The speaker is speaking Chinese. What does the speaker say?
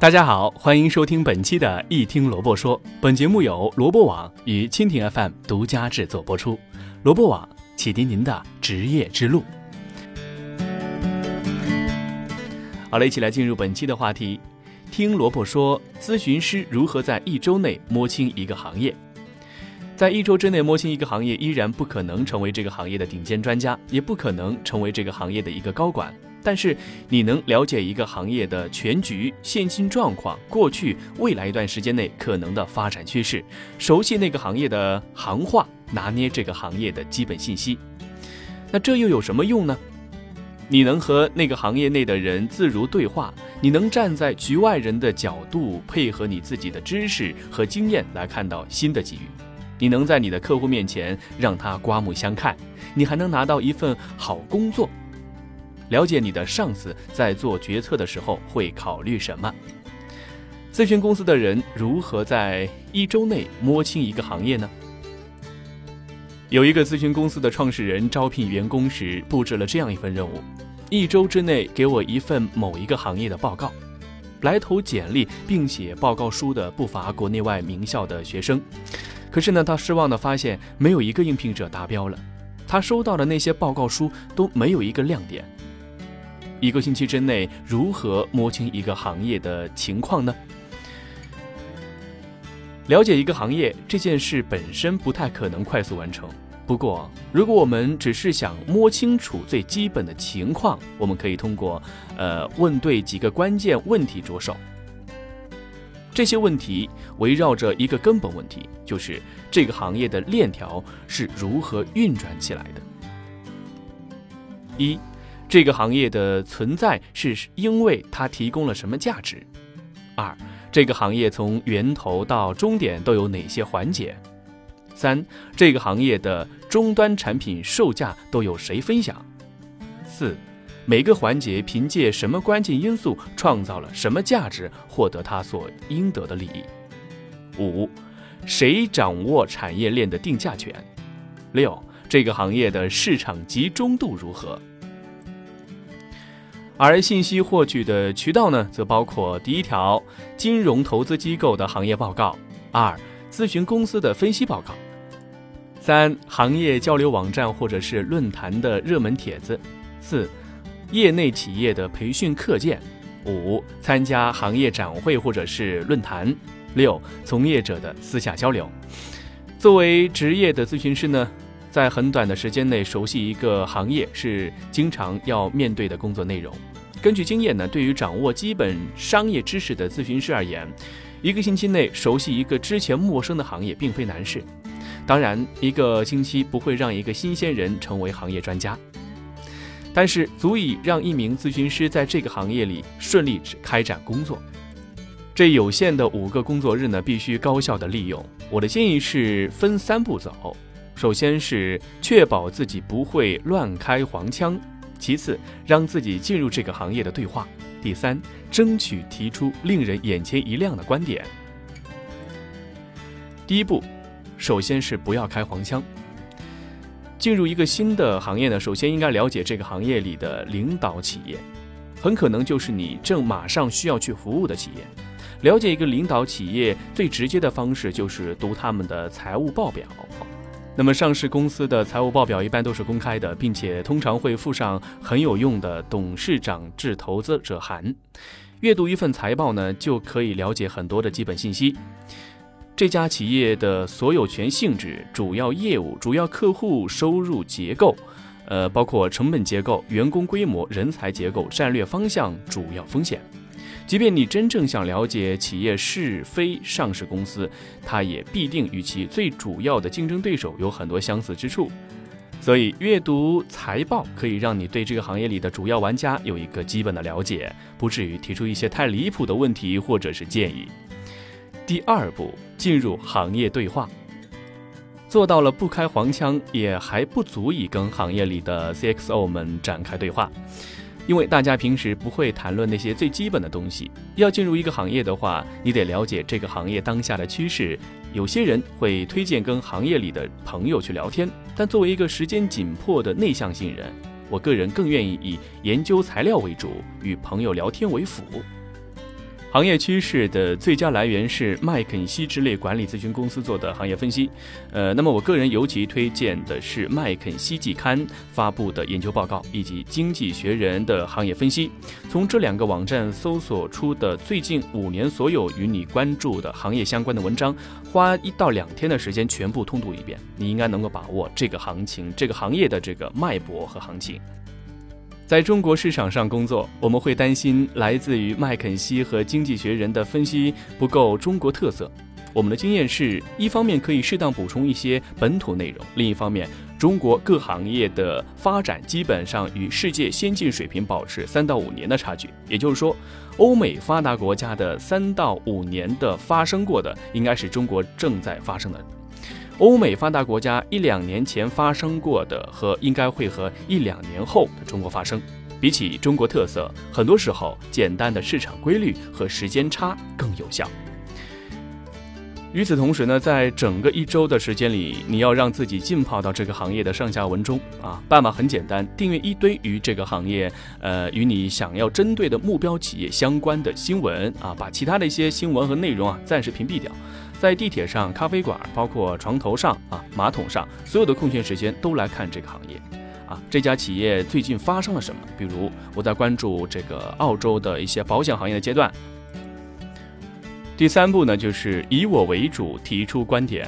大家好，欢迎收听本期的《一听萝卜说》。本节目由萝卜网与蜻蜓 FM 独家制作播出。萝卜网启迪您的职业之路。好了，一起来进入本期的话题。听萝卜说，咨询师如何在一周内摸清一个行业？在一周之内摸清一个行业，依然不可能成为这个行业的顶尖专家，也不可能成为这个行业的一个高管。但是，你能了解一个行业的全局、现金状况、过去、未来一段时间内可能的发展趋势，熟悉那个行业的行话，拿捏这个行业的基本信息。那这又有什么用呢？你能和那个行业内的人自如对话，你能站在局外人的角度，配合你自己的知识和经验来看到新的机遇，你能在你的客户面前让他刮目相看，你还能拿到一份好工作。了解你的上司在做决策的时候会考虑什么？咨询公司的人如何在一周内摸清一个行业呢？有一个咨询公司的创始人招聘员工时布置了这样一份任务：一周之内给我一份某一个行业的报告。来投简历并写报告书的不乏国内外名校的学生，可是呢，他失望的发现没有一个应聘者达标了。他收到的那些报告书都没有一个亮点。一个星期之内如何摸清一个行业的情况呢？了解一个行业这件事本身不太可能快速完成。不过，如果我们只是想摸清楚最基本的情况，我们可以通过，呃，问对几个关键问题着手。这些问题围绕着一个根本问题，就是这个行业的链条是如何运转起来的。一，这个行业的存在是因为它提供了什么价值？二。这个行业从源头到终点都有哪些环节？三，这个行业的终端产品售价都有谁分享？四，每个环节凭借什么关键因素创造了什么价值，获得它所应得的利益？五，谁掌握产业链的定价权？六，这个行业的市场集中度如何？而信息获取的渠道呢，则包括第一条，金融投资机构的行业报告；二，咨询公司的分析报告；三，行业交流网站或者是论坛的热门帖子；四，业内企业的培训课件；五，参加行业展会或者是论坛；六，从业者的私下交流。作为职业的咨询师呢，在很短的时间内熟悉一个行业是经常要面对的工作内容。根据经验呢，对于掌握基本商业知识的咨询师而言，一个星期内熟悉一个之前陌生的行业并非难事。当然，一个星期不会让一个新鲜人成为行业专家，但是足以让一名咨询师在这个行业里顺利开展工作。这有限的五个工作日呢，必须高效的利用。我的建议是分三步走：首先是确保自己不会乱开黄腔。其次，让自己进入这个行业的对话；第三，争取提出令人眼前一亮的观点。第一步，首先是不要开黄腔。进入一个新的行业呢，首先应该了解这个行业里的领导企业，很可能就是你正马上需要去服务的企业。了解一个领导企业最直接的方式就是读他们的财务报表。那么，上市公司的财务报表一般都是公开的，并且通常会附上很有用的董事长致投资者函。阅读一份财报呢，就可以了解很多的基本信息：这家企业的所有权性质、主要业务、主要客户、收入结构，呃，包括成本结构、员工规模、人才结构、战略方向、主要风险。即便你真正想了解企业是非上市公司，它也必定与其最主要的竞争对手有很多相似之处。所以，阅读财报可以让你对这个行业里的主要玩家有一个基本的了解，不至于提出一些太离谱的问题或者是建议。第二步，进入行业对话，做到了不开黄腔，也还不足以跟行业里的 CXO 们展开对话。因为大家平时不会谈论那些最基本的东西。要进入一个行业的话，你得了解这个行业当下的趋势。有些人会推荐跟行业里的朋友去聊天，但作为一个时间紧迫的内向性人，我个人更愿意以研究材料为主，与朋友聊天为辅。行业趋势的最佳来源是麦肯锡之类管理咨询公司做的行业分析。呃，那么我个人尤其推荐的是麦肯锡季刊发布的研究报告，以及经济学人的行业分析。从这两个网站搜索出的最近五年所有与你关注的行业相关的文章，花一到两天的时间全部通读一遍，你应该能够把握这个行情、这个行业的这个脉搏和行情。在中国市场上工作，我们会担心来自于麦肯锡和经济学人的分析不够中国特色。我们的经验是，一方面可以适当补充一些本土内容，另一方面，中国各行业的发展基本上与世界先进水平保持三到五年的差距。也就是说，欧美发达国家的三到五年的发生过的，应该是中国正在发生的；欧美发达国家一两年前发生过的，和应该会和一两年后的中国发生。比起中国特色，很多时候简单的市场规律和时间差更有效。与此同时呢，在整个一周的时间里，你要让自己浸泡到这个行业的上下文中啊。办法很简单，订阅一堆与这个行业，呃，与你想要针对的目标企业相关的新闻啊，把其他的一些新闻和内容啊暂时屏蔽掉。在地铁上、咖啡馆，包括床头上啊、马桶上，所有的空闲时间都来看这个行业。啊，这家企业最近发生了什么？比如我在关注这个澳洲的一些保险行业的阶段。第三步呢，就是以我为主，提出观点。